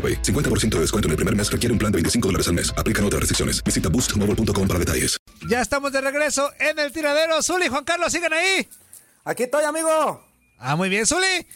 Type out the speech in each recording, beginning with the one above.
AroPay. 50% de descuento en el primer mes requiere un plan de 25 dólares al mes. Aplican otras restricciones. Visita boostmobile.com para detalles. Ya estamos de regreso en el tiradero. Zuli Juan Carlos, sigan ahí. Aquí estoy, amigo. Ah, muy bien, Zuli.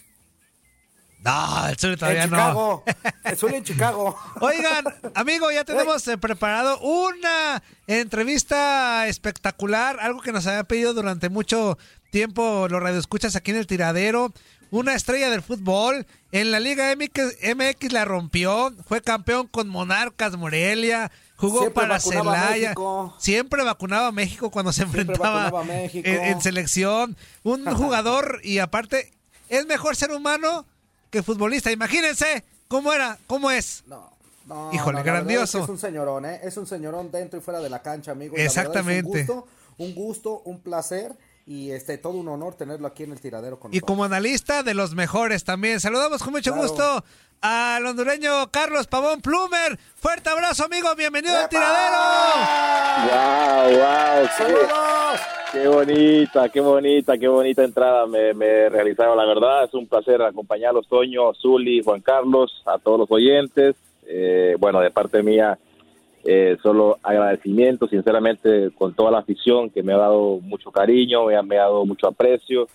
No, el Zuli todavía en no. Chicago. El Zuli en Chicago. Oigan, amigo, ya tenemos eh, preparado una entrevista espectacular, algo que nos había pedido durante mucho tiempo los radioescuchas aquí en el tiradero. Una estrella del fútbol. En la Liga MX, MX la rompió. Fue campeón con Monarcas Morelia. Jugó Siempre para Celaya. Siempre vacunaba a México cuando se Siempre enfrentaba en, en selección. Un jugador y aparte es mejor ser humano que futbolista. Imagínense cómo era, cómo es. No. No, Híjole, no, grandioso. es que es un señorón, ¿eh? Es un señorón dentro y fuera de la cancha, amigo. Exactamente. es un gusto, un gusto, un placer y este todo un honor tenerlo aquí en el tiradero con Y nosotros. como analista de los mejores también. Saludamos con mucho Claro. gusto al hondureño Carlos Pavón Plumer. Fuerte abrazo, amigo. Bienvenido al tiradero. Wow, wow, qué, ¡Saludos! qué bonita, qué bonita, qué bonita entrada me, me realizaron, la verdad, es un placer acompañarlos, Toño, Zuli, Juan Carlos, a todos los oyentes, Eh, bueno, de parte mía, eh, solo agradecimiento, sinceramente, con toda la afición que me ha dado mucho cariño, me ha, me ha dado mucho aprecio,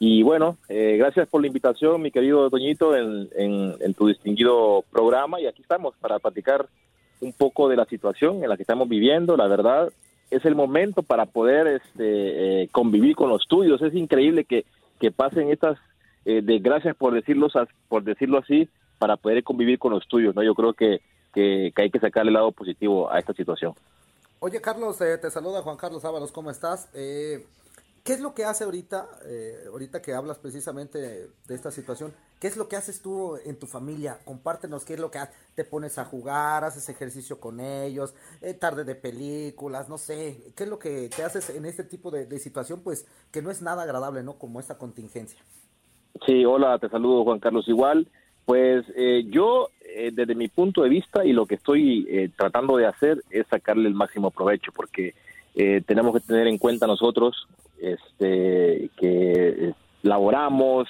y bueno, eh, gracias por la invitación, mi querido Toñito, en, en- en tu distinguido programa. Y aquí estamos para platicar un poco de la situación en la que estamos viviendo. La verdad, es el momento para poder este, eh, convivir con los tuyos. Es increíble que, que pasen estas eh, desgracias, por decirlo, por decirlo así, para poder convivir con los tuyos. ¿no? Yo creo que, que, que hay que sacarle el lado positivo a esta situación. Oye, Carlos, eh, te saluda Juan Carlos Ábalos, ¿cómo estás? Eh, ¿Qué es lo que hace ahorita, eh, ahorita que hablas precisamente de esta situación? ¿Qué es lo que haces tú en tu familia? Compártenos qué es lo que ha- te pones a jugar, haces ejercicio con ellos, eh, tarde de películas, no sé. ¿Qué es lo que te haces en este tipo de, de situación? Pues que no es nada agradable, ¿no? Como esta contingencia. Sí, hola, te saludo Juan Carlos igual. Pues eh, yo, eh, desde mi punto de vista y lo que estoy eh, tratando de hacer es sacarle el máximo provecho, porque eh, tenemos que tener en cuenta nosotros este, que eh, laboramos,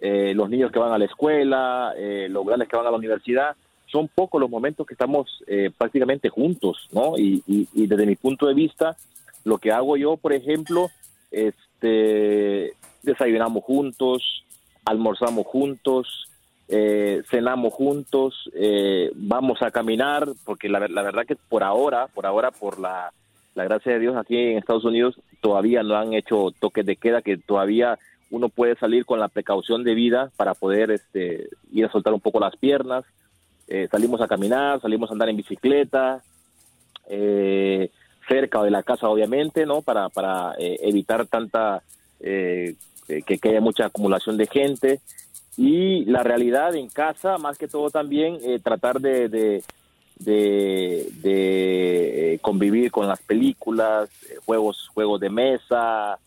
eh, los niños que van a la escuela, los grandes que van a la universidad, son pocos los momentos que estamos prácticamente juntos, ¿no? Y, y- y desde mi punto de vista, lo que hago yo, por ejemplo, este, desayunamos juntos, almorzamos juntos, eh, cenamos juntos, eh, vamos a caminar, porque la, ver- la verdad que por ahora, por ahora, por la, la gracia de Dios aquí en Estados Unidos, todavía no han hecho toques de queda, que todavía uno puede salir con la precaución de vida para poder este, ir a soltar un poco las piernas. Eh, salimos a caminar, salimos a andar en bicicleta, eh, cerca de la casa, obviamente, ¿no? Para, para eh, evitar tanta, que, que haya mucha acumulación de gente. Y la realidad en casa, más que todo también, tratar de, de, de, convivir con las películas, juegos, juegos de mesa,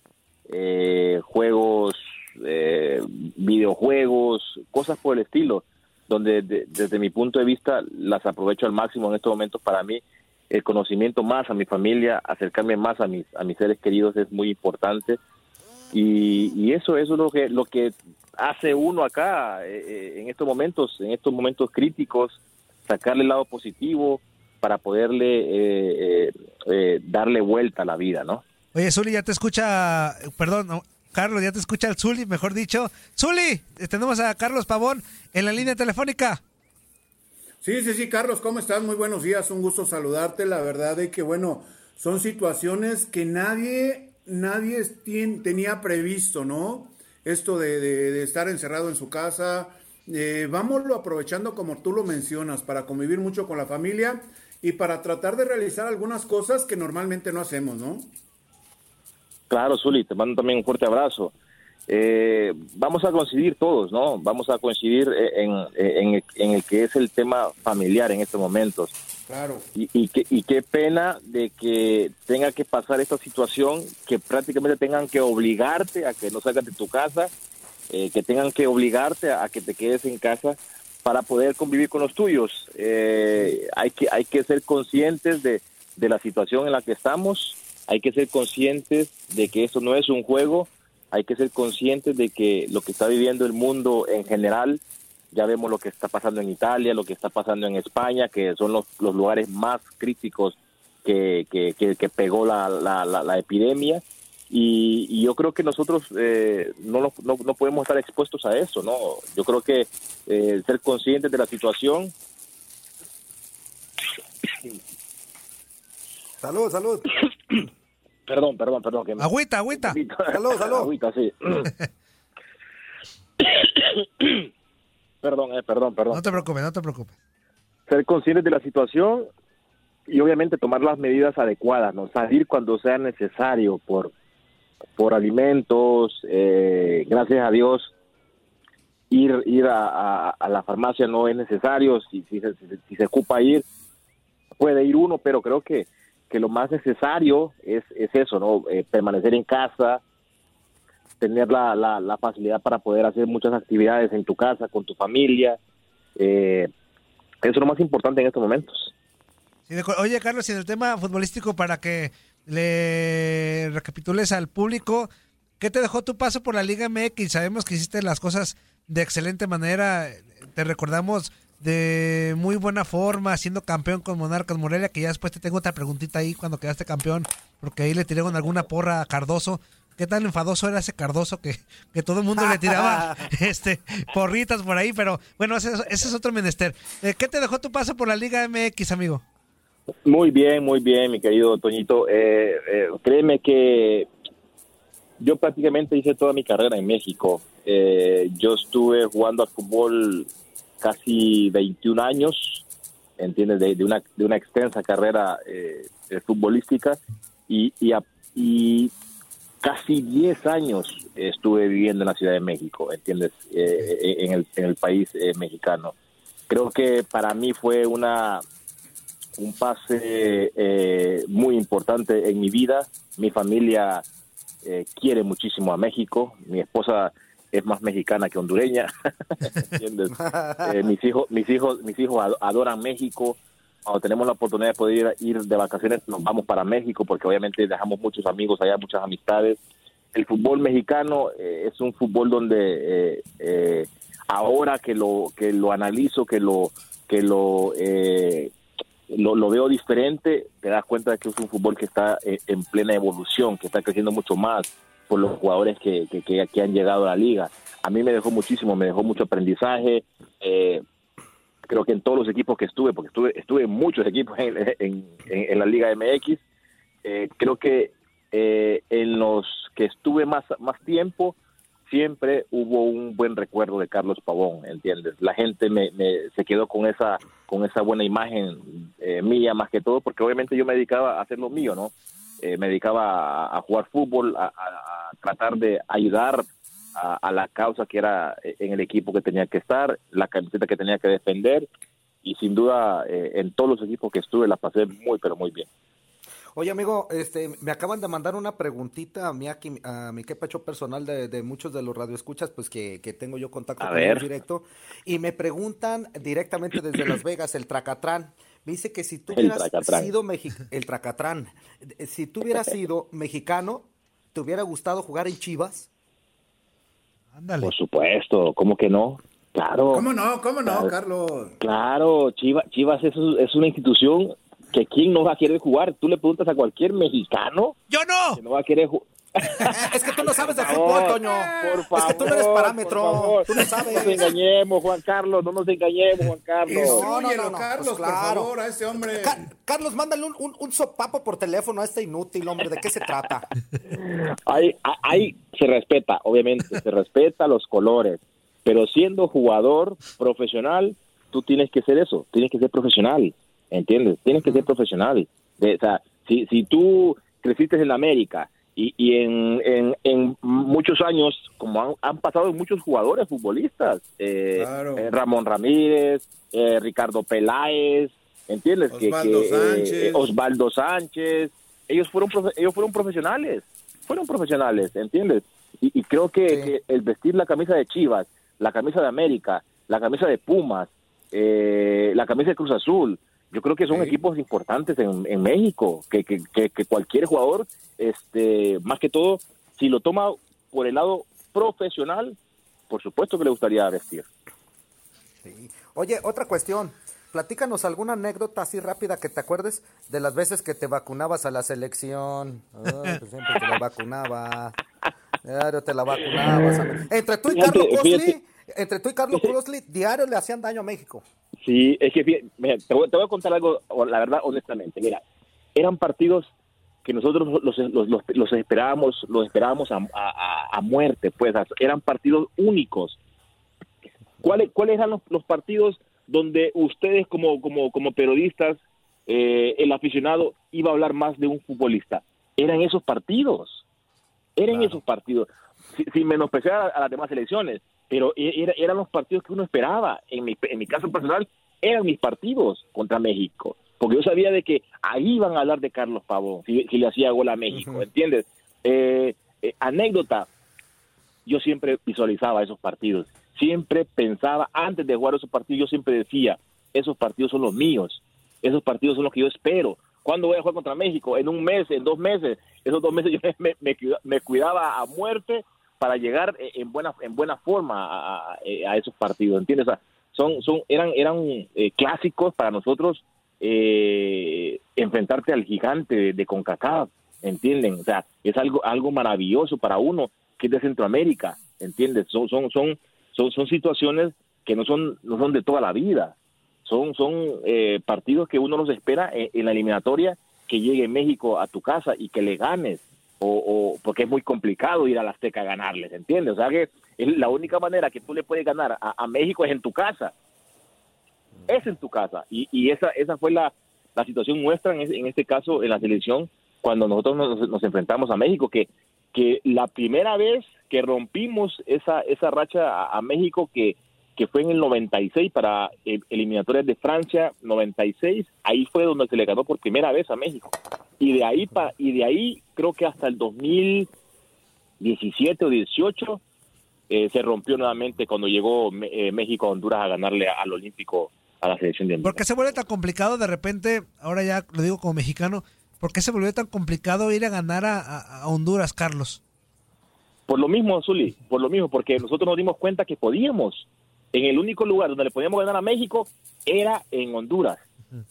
juegos, videojuegos, cosas por el estilo donde desde mi punto de vista las aprovecho al máximo en estos momentos. Para mí el conocimiento más a mi familia acercarme más a mis a mis seres queridos es muy importante. Y, eso eso es lo que lo que hace uno acá eh, eh, en estos momentos en estos momentos críticos sacarle el lado positivo para poderle eh, darle vuelta a la vida no Oye, Zuli, ya te escucha, perdón, Carlos, ya te escucha el Zuli, mejor dicho. Zuli, tenemos a Carlos Pavón en la línea telefónica. Sí, sí, sí, Carlos, ¿cómo estás? Muy buenos días, un gusto saludarte. La verdad es que, bueno, son situaciones que nadie, nadie tenía previsto, ¿no? Esto de, estar encerrado en su casa. Eh, vámonos aprovechando como tú lo mencionas, para convivir mucho con la familia y para tratar de realizar algunas cosas que normalmente no hacemos, ¿no? Claro, Zuli, te mando también un fuerte abrazo. Eh, vamos a coincidir todos, ¿no? Vamos a coincidir eh, en, en, el que es el tema familiar en estos momentos. Y, y, qué, y qué pena de que tenga que pasar esta situación, que prácticamente tengan que obligarte a que no salgas de tu casa, eh, que tengan que obligarte a, que te quedes en casa para poder convivir con los tuyos. hay, que, hay que ser conscientes de, de la situación en la que estamos hay que ser conscientes de que esto no es un juego, hay que ser conscientes de que lo que está viviendo el mundo en general, ya vemos lo que está pasando en Italia, lo que está pasando en España, que son los, lugares más críticos que, que, pegó la, la, epidemia. Y, yo creo que nosotros eh, no, no, no, podemos estar expuestos a eso, ¿no? Yo creo que eh, ser conscientes de la situación Salud, salud. Perdón, perdón, perdón. Que Agüita, agüita. Salud, salud. Agüita, sí. Perdón, eh, perdón, perdón. No te preocupes, no te preocupes. Ser conscientes de la situación y obviamente tomar las medidas adecuadas, ¿no? Salir cuando sea necesario por, por alimentos, eh, gracias a Dios, ir, ir a, a, la farmacia no es necesario, si, si, si se ocupa ir, puede ir uno, pero creo que que lo más necesario es, es eso, ¿no? Eh, permanecer en casa, tener la, la, facilidad para poder hacer muchas actividades en tu casa, con tu familia. Eh, eso es lo más importante en estos momentos. oye, Carlos, y en el tema futbolístico, para que le recapitules al público, ¿qué te dejó tu paso por la Liga MX? Sabemos que hiciste las cosas de excelente manera. Te recordamos de muy buena forma, siendo campeón con Monarcas Morelia, que ya después te tengo otra preguntita ahí cuando quedaste campeón, porque ahí le tiraron alguna porra a Cardoso. ¿Qué tan enfadoso era ese Cardoso que, que todo el mundo le tiraba este porritas por ahí? Pero bueno, ese, es otro menester. Eh, ¿Qué te dejó tu paso por la Liga MX, amigo? Muy bien, muy bien, mi querido Toñito. Eh, eh, créeme que yo prácticamente hice toda mi carrera en México. yo estuve jugando al fútbol casi 21 años, ¿entiendes? De, una, de una extensa carrera eh, futbolística y, y, casi 10 años estuve viviendo en la Ciudad de México, ¿entiendes? Eh, en, el, en el país eh, mexicano. Creo que para mí fue una un pase muy importante en mi vida. Mi familia quiere muchísimo a México. Mi esposa es más mexicana que hondureña. Eh, mis hijos, mis hijos, mis hijos adoran México. Cuando tenemos la oportunidad de poder ir, de vacaciones, nos vamos para México porque obviamente dejamos muchos amigos allá, muchas amistades. El fútbol mexicano eh, es un fútbol donde eh, ahora que lo que lo analizo, que lo que lo, lo, veo diferente, te das cuenta de que es un fútbol que está en plena evolución, que está creciendo mucho más por los jugadores que, que, han llegado a la liga. A mí me dejó muchísimo, me dejó mucho aprendizaje. Eh, creo que en todos los equipos que estuve, porque estuve, estuve en muchos equipos en, en, la Liga MX, eh, creo que eh, en los que estuve más, más tiempo siempre hubo un buen recuerdo de Carlos Pavón, ¿entiendes? La gente me, se quedó con esa con esa buena imagen eh, mía más que todo, porque obviamente yo me dedicaba a hacer lo mío, ¿no? Eh, me dedicaba a, jugar fútbol, a, tratar de ayudar a, la causa que era eh, en el equipo que tenía que estar, la camiseta que tenía que defender, y sin duda en todos los equipos que estuve la pasé muy, pero muy bien. Oye, amigo, este, me acaban de mandar una preguntita a mí aquí, a mi quepacho personal de, muchos de los radioescuchas, pues que, tengo yo contacto con ellos directo, y me preguntan directamente desde Las Vegas, el Tracatrán. Me dice que si tú hubieras sido el Tracatrán, si tú hubieras sido mexicano, ¿te hubiera gustado jugar en Chivas? Ándale. Por supuesto, ¿cómo que no? Claro. ¿Cómo no? ¿Cómo no, Carlos? Claro, Chivas, Chivas es, es una institución que quién no va a querer jugar. Tú le preguntas a cualquier mexicano. ¡Yo no! Que no va a querer jugar. es que tú no sabes de fútbol, Toño. Por favor, es que tú no eres parámetro. Tú no sabes. No nos engañemos, Juan Carlos. No nos engañemos, Juan Carlos. No, no, no, Carlos, pues claro. por favor, a ese hombre. Carlos, mándale un, un, un, sopapo por teléfono a este inútil, hombre. ¿De qué se trata? Ahí, ahí se respeta, obviamente. Se respeta los colores. Pero siendo jugador profesional, tú tienes que ser eso. Tienes que ser profesional. ¿entiendes? Tienes que ser profesional. o sea, si, si tú creciste en América y, y en, en, en, muchos años, como han, han, pasado muchos jugadores futbolistas, eh, eh Ramón Ramírez, eh, Ricardo Peláez, ¿entiendes? Osvaldo, que, Sánchez. Eh, Osvaldo Sánchez, ellos fueron, ellos fueron profesionales, fueron profesionales, ¿entiendes? Y, y creo que, que, el vestir la camisa de Chivas, la camisa de América, la camisa de Pumas, la camisa de Cruz Azul, yo creo que son equipos importantes en, México, que, que, que, cualquier jugador, este, más que todo, si lo toma por el lado profesional, por supuesto que le gustaría vestir. Oye, otra cuestión. Platícanos alguna anécdota así rápida que te acuerdes de las veces que te vacunabas a la selección. Pues siempre te la vacunaba. Diario te la vacunabas. Entre tú y Carlos Crossley, entre tú y Carlos Crossley, diario le hacían daño a México. Sí, es que te, voy, a contar algo, la verdad, honestamente. Mira, eran partidos que nosotros los, los, los, esperábamos, los esperábamos a, a, muerte, pues eran partidos únicos. ¿Cuáles, cuáles eran los, partidos donde ustedes como, como, como periodistas, eh, el aficionado iba a hablar más de un futbolista? Eran esos partidos, eran esos partidos, sin, menospreciar a, las demás elecciones pero e, eran los partidos que uno esperaba. En mi, en mi caso personal, eran mis partidos contra México, porque yo sabía de que ahí iban a hablar de Carlos Pavón, si, le hacía gol a México, ¿entiendes? Eh, eh, anécdota, yo siempre visualizaba esos partidos, siempre pensaba, antes de jugar esos partidos, yo siempre decía, esos partidos son los míos, esos partidos son los que yo espero. ¿Cuándo voy a jugar contra México? En un mes, en dos meses. Esos dos meses yo me, me cuidaba a muerte para llegar eh, en buena en buena forma a, esos partidos, ¿entiendes? son son eran eran eh, clásicos para nosotros eh, enfrentarte al gigante de, Concacaf, ¿entienden? O sea, es algo algo maravilloso para uno que es de Centroamérica, ¿entiendes? Son son son son, son situaciones que no son no son de toda la vida. Son son partidos que uno los espera en la eliminatoria que llegue México a tu casa y que le ganes o, porque es muy complicado ir a la Azteca a ganarles, ¿entiendes? O sea que la única manera que tú le puedes ganar a, México es en tu casa. Es en tu casa. Y, y esa, esa fue la, la situación nuestra en, en, este caso en la selección cuando nosotros nos, enfrentamos a México, que, que la primera vez que rompimos esa, esa racha a, México que, que fue en el 96 para eliminatorias de Francia 96, ahí fue donde se le ganó por primera vez a México y de ahí pa, y de ahí creo que hasta el 2017 o 18 eh, se rompió nuevamente cuando llegó eh, México a Honduras a ganarle al Olímpico a la selección de Honduras. ¿Por qué se vuelve tan complicado de repente, ahora ya lo digo como mexicano, ¿por qué se volvió tan complicado ir a ganar a, Honduras, Carlos? Por lo mismo, Zuli, por lo mismo, porque nosotros nos dimos cuenta que podíamos. En el único lugar donde le podíamos ganar a México era en Honduras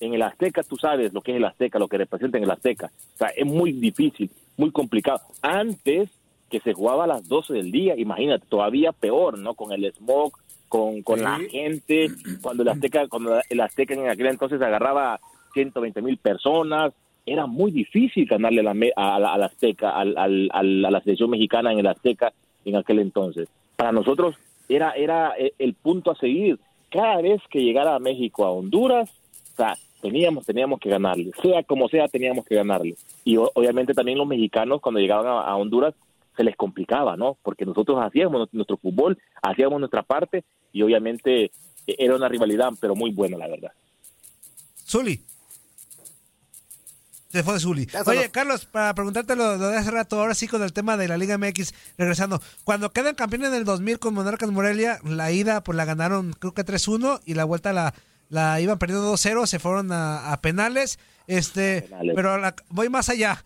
en el Azteca tú sabes lo que es el Azteca, lo que representa en el Azteca. O sea, es muy difícil, muy complicado. Antes que se jugaba a las 12 del día, imagínate, todavía peor, ¿no? Con el smog, con, con la gente, cuando el Azteca, cuando el Azteca en aquel entonces agarraba 120 mil personas, era muy difícil ganarle a la, a, Azteca, al, al, a la selección mexicana en el Azteca en aquel entonces. Para nosotros era, era eh, el punto a seguir. Cada vez que llegara a México, a Honduras, o sea, teníamos, teníamos que ganarle. Sea como sea, teníamos que ganarle. Y obviamente también los mexicanos cuando llegaban a, Honduras se les complicaba, ¿no? Porque nosotros hacíamos nuestro fútbol, hacíamos nuestra parte y obviamente eh, era una rivalidad, pero muy buena, la verdad. Zuli. Se fue Zuli. Oye, Carlos, para preguntarte lo, de hace rato, ahora sí con el tema de la Liga MX, regresando. Cuando quedan campeones en el 2000 con Monarcas Morelia, la ida pues la ganaron creo que 3-1 y la vuelta la, la iban perdiendo 2-0, se fueron a, penales. Este, pero voy más allá.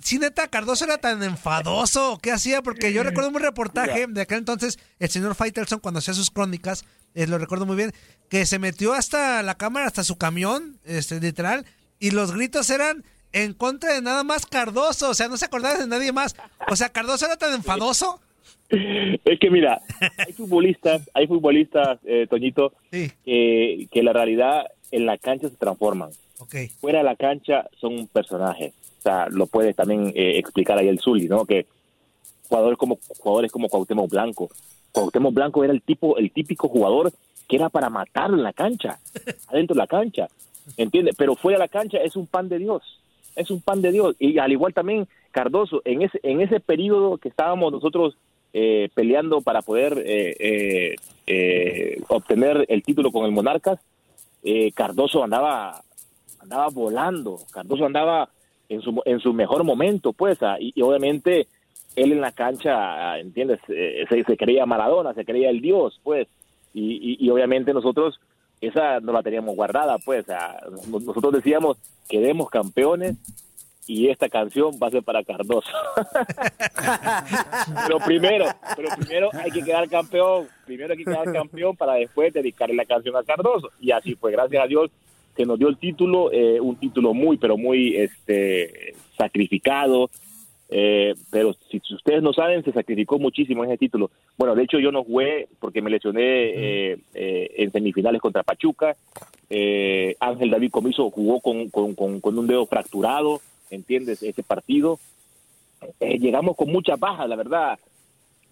Si neta, Cardoso era tan enfadoso, ¿qué hacía? Porque yo recuerdo un reportaje de aquel entonces, el señor Faitelson, cuando hacía sus crónicas, eh, lo recuerdo muy bien, que se metió hasta la cámara, hasta su camión, este, literal, y los gritos eran en contra de nada más Cardoso, o sea, no se acordaba de nadie más. O sea, Cardoso era tan enfadoso. Es que mira, hay futbolistas, hay futbolistas, eh, Toñito, que, la realidad en la cancha se transforman. Fuera de la cancha son un personaje. O sea, lo puede también eh, explicar ahí el Zully, ¿no? Que jugadores como jugadores como Cuauhtémoc Blanco. Cuauhtémoc Blanco era el tipo, el típico jugador que era para matar en la cancha, adentro de la cancha. ¿Entiendes? Pero fuera de la cancha es un pan de Dios, es un pan de Dios. Y al igual también Cardoso, en ese, en ese periodo que estábamos nosotros eh, peleando para poder eh, eh, obtener el título con el Monarcas, Cardoso andaba, andaba volando, Cardoso andaba en su, en su mejor momento, pues, ah, y, obviamente él en la cancha, ¿entiendes? Se, se, creía Maradona, se creía el Dios, pues, y, y obviamente nosotros esa no la teníamos guardada, pues. nosotros decíamos, quedemos campeones y esta canción va a ser para Cardoso. pero primero, pero primero hay que quedar campeón. Primero hay que quedar campeón para después dedicarle la canción a Cardoso. Y así fue, gracias a Dios que nos dio el título, eh, un título muy, pero muy este sacrificado, eh, pero si ustedes no saben, se sacrificó muchísimo en ese título. Bueno, de hecho yo no jugué porque me lesioné eh, eh, en semifinales contra Pachuca. Ángel David Comiso jugó con, con, un dedo fracturado, ¿entiendes? Ese partido. llegamos con muchas bajas, la verdad.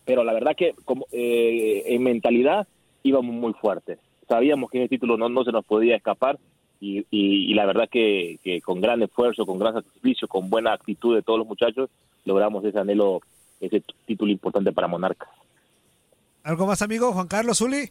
Pero la verdad que como, en mentalidad íbamos muy fuertes. Sabíamos que ese título no, no se nos podía escapar y, y, la verdad que, con gran esfuerzo, con gran sacrificio, con buena actitud de todos los muchachos, logramos ese anhelo, ese título importante para Monarcas. ¿Algo más, amigo? Juan Carlos Zuli.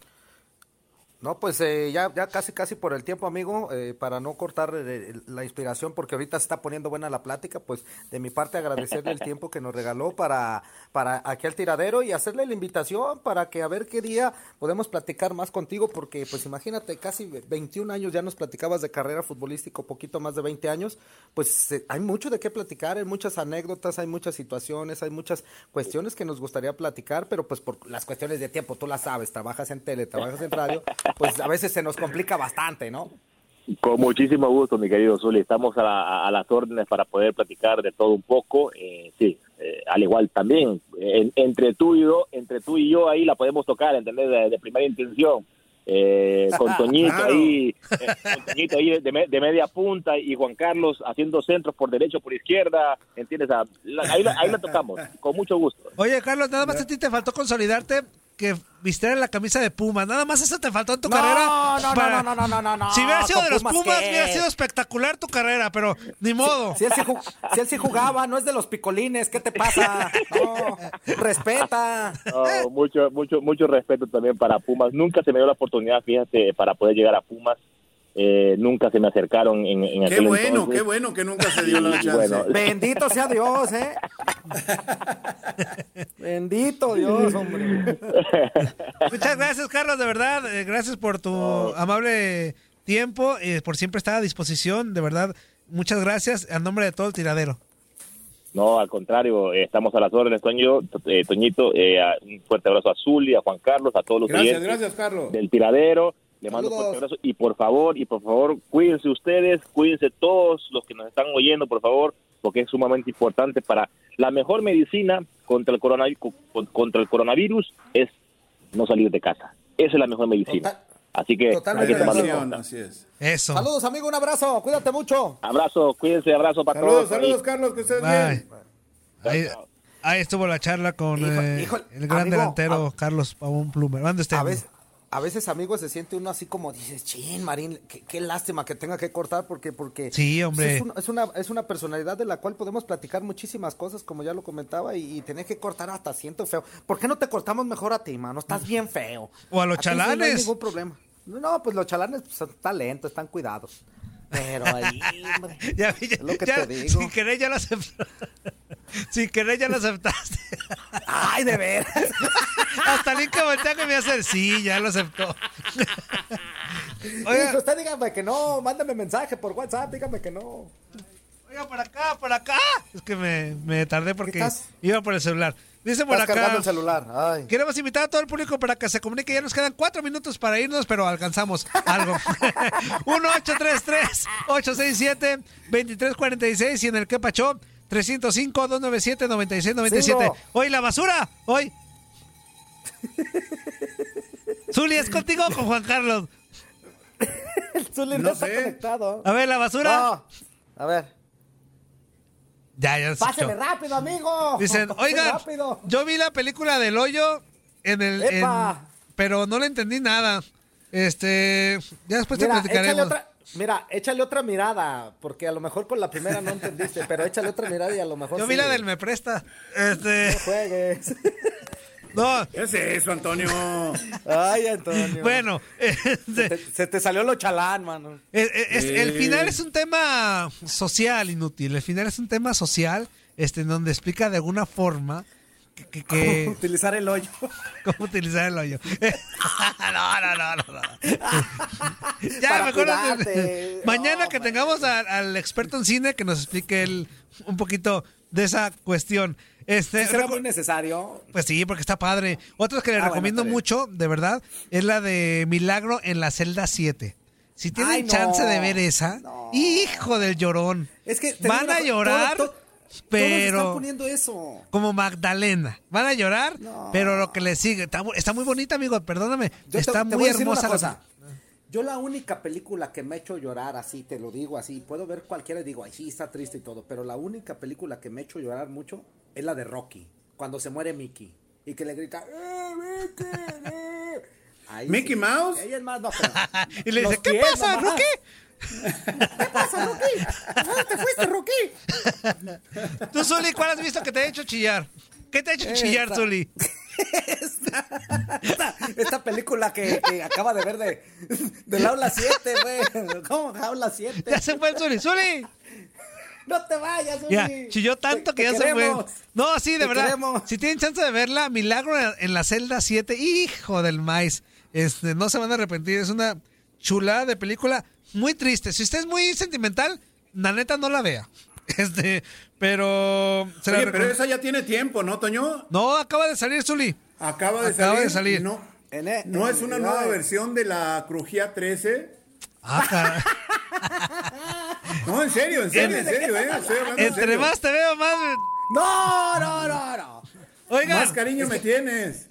No, pues eh, ya, ya casi casi por el tiempo, amigo, eh, para no cortar eh, la inspiración, porque ahorita se está poniendo buena la plática, pues de mi parte agradecerle el tiempo que nos regaló para, para aquí al tiradero y hacerle la invitación para que a ver qué día podemos platicar más contigo, porque pues imagínate, casi 21 años ya nos platicabas de carrera futbolística, poquito más de 20 años, pues hay mucho de qué platicar, hay muchas anécdotas, hay muchas situaciones, hay muchas cuestiones que nos gustaría platicar, pero pues por las cuestiones de tiempo, tú las sabes, trabajas en tele, trabajas en radio pues a veces se nos complica bastante, ¿no? Con muchísimo gusto, mi querido Zuli. Estamos a, las órdenes para poder platicar de todo un poco. Eh, sí, eh, al igual también, entre tú y yo, entre tú y yo ahí la podemos tocar, ¿entendés? De, primera intención. Eh, con Toñito ahí, con Toñito ahí de, media punta y Juan Carlos haciendo centros por derecho, por izquierda, ¿entiendes? Ahí, ahí la tocamos, con mucho gusto. Oye, Carlos, nada más a ti te faltó consolidarte que vistiera la camisa de Puma. Nada más eso te faltó en tu carrera. No, no, no, no, no, no, no, Si hubiera sido de los Pumas, hubiera sido espectacular tu carrera, pero ni modo. Si, él, sí jugaba, no es de los picolines, ¿qué te pasa? No, respeta. mucho, mucho, mucho respeto también para Pumas. Nunca se me dio la oportunidad, fíjate, para poder llegar a Pumas. Eh, nunca se me acercaron en, en Qué bueno, qué bueno que nunca se dio la chance. Bendito sea Dios, ¿eh? Bendito Dios, hombre. Muchas gracias, Carlos, de verdad. Eh, gracias por tu amable tiempo y por siempre estar a disposición, de verdad. Muchas gracias a nombre de todo el tiradero. No, al contrario, eh, estamos a las órdenes, Toño, Toñito. un fuerte abrazo a Zuli, a Juan Carlos, a todos los gracias, gracias, Carlos. del tiradero. Le mando un fuerte abrazo y por favor, y por favor, cuídense ustedes, cuídense todos los que nos están oyendo, por favor, porque es sumamente importante para la mejor medicina contra el coronavirus, contra el coronavirus es no salir de casa. Esa es la mejor medicina. Así que hay que tomarlo Así es. Eso. Saludos, amigo, un abrazo. Cuídate mucho. Abrazo, cuídense, abrazo para todos. Saludos, saludos, Carlos, que estés bien. Ahí, Ahí estuvo la charla con Hijo- eh, híjole, el gran amigo, delantero a- Carlos Pavón Plumer. ¿Dónde está? A veces, a veces, amigo, se siente uno así como dices, chin, Marín, qué, qué lástima que tenga que cortar porque, porque Sí, hombre. Es, una, es, una, es una personalidad de la cual podemos platicar muchísimas cosas, como ya lo comentaba, y, y tener que cortar hasta siento feo. ¿Por qué no te cortamos mejor a ti, mano? Estás bien feo. O a los sí No hay chalanes. ningún problema. No, pues los chalanes pues, son talentos, están cuidados. Pero ahí, hombre, Ya, es lo que ya- te digo. Sin querer ya lo aceptaste. Sin querer ya lo aceptaste. Ay, de veras. Hasta Link que voltea que me hace el sí, ya lo aceptó. Oiga, Hijo, usted dígame que no, mándame mensaje por WhatsApp, dígame que no. oiga, por acá, por acá. Es que me, me tardé porque iba por el celular. Dice por Estás acá. el celular. Ay. Queremos invitar a todo el público para que se comunique. Ya nos quedan cuatro minutos para irnos, pero alcanzamos algo. 1-833-867-2346 y en el que pachó 305-297-9697. Cinco. Hoy la basura. Hoy. Zuli, ¿es contigo o con Juan Carlos? El Zuli no, No está sé. conectado. A ver, la basura. No. A ver. Ya, ya Pásale escuchó. rápido, amigo. Dicen, oigan, rápido. yo vi la película del hoyo en el. en- ¡Epa! pero no le entendí nada. Este. Ya después te échale platicaremos. otra, mira, échale otra mirada, porque a lo mejor con la primera no entendiste, pero échale otra mirada y a lo mejor Yo vi la del me presta. Este. No juegues. No. ¿Qué es eso, Antonio? Ay, Antonio. Bueno, Se este, te, se te salió lo chalán, mano. es- es- el final es un tema social inútil. El final es un tema social, este, en donde explica de alguna forma que, que- que- Utilizar el hoyo. cómo utilizar el hoyo. no, no, no, no, no. Ya, Para mejor mañana No, que man. tengamos a- al experto en cine que nos explique él un poquito de esa cuestión. Este, ¿Sí ¿Será muy necesario? Pues sí, porque está padre. Otros que le Ah, recomiendo mucho, de verdad, es la de Milagro en la celda 7. Si tienen Ay, no. chance de ver esa, No. hijo del llorón. Es que van a llorar, todo- todo- Todos están pero poniendo eso. como Magdalena. Van a llorar, No. pero lo que le sigue está, mu- está muy bonita, amigo, perdóname. Yo está te muy voy a decir una hermosa la cosa. Yo la única película que me ha hecho llorar así, te lo digo así, puedo ver cualquiera y digo, ay, sí, está triste y todo, pero la única película que me ha hecho llorar mucho es la de Rocky, cuando se muere Mickey y que le grita, ¡Eh, Mickey! eh". Ahí ¿Mickey sí. Mouse? Ella es más, no, pero Y le dice, ¿qué pies pasa, nomás. ¿Qué pasa, Rocky? ¿A dónde te fuiste, Rocky? Tú, Zuli, ¿cuál has visto que te ha hecho chillar? ¿Qué te ha hecho chillar, Esta. Zuli? Esta, esta película que, que acaba de ver de, del aula 7, güey. ¿Cómo aula 7? Ya se fue el Zuli. ¡Zuli! No te vayas, Uli. Ya, chilló tanto Te- que te ya se fue. No, sí, de verdad. queremos. Si tienen chance de verla, Milagro en- en la celda 7, hijo del maíz. Este, no se van a arrepentir. Es una chulada de película muy triste. Si usted es muy sentimental, la neta no la vea. Este, pero. se la Oye, pero esa ya tiene tiempo, ¿no, Toño? No, acaba de salir, Zuli. Acaba de Acaba salir. de salir. No, En e- no en- es una nueva versión de la Crujía 13. Ah. No, en serio, en serio, en serio, ¿eh? Estoy hablando en Entre serio. más te veo, más. No, no, no, no. Oigan, Más cariño me tienes.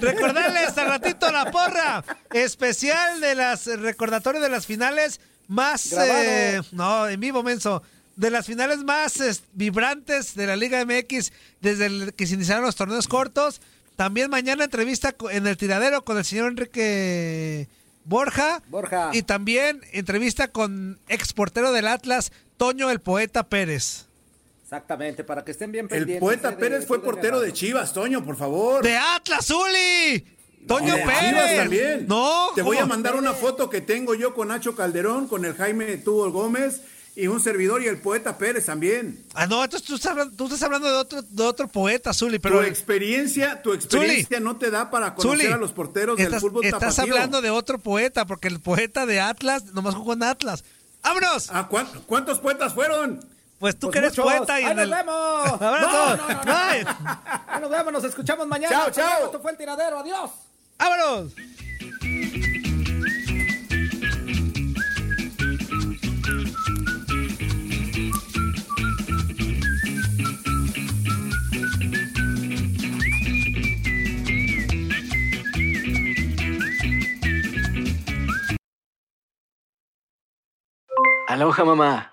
Recordarles al ratito la porra especial de las recordatorios de las finales más eh, no en vivo menso de las finales más es, vibrantes de la Liga MX desde el que se iniciaron los torneos cortos. También mañana entrevista en el tiradero con el señor Enrique Borja. Borja. Y también entrevista con ex portero del Atlas, Toño el Poeta Pérez. Exactamente, para que estén bien El pendientes. poeta eh, de- Pérez fue de- portero de Chivas, Toño, por favor. ¡De Atlas, Uli! ¡Toño Pérez! Chivas también. No, Te voy a mandar una foto que tengo yo con Nacho Calderón, con el Jaime Tubo Gómez y un servidor y el poeta Pérez también. Ah, no, entonces tú estás hablando, tú estás hablando de otro, de otro poeta, Zuli, Pero tu experiencia, tu experiencia no te da para conocer Zuli, a los porteros estás, del fútbol estás tapatío. hablando de otro poeta, porque el poeta de Atlas nomás jugó en Atlas. ¡Vámonos! ¿A cuán- ¿Cuántos poetas fueron? Pues tú Pues que eres muchos. poeta y ¡Ahí nos el... vemos! ¡Abrazo! No, no, no, no. Bye. Ahí nos vemos, nos escuchamos mañana. Chao, chao. Esto fue el tiradero, adiós. ¡Vámonos! Aloha mamá.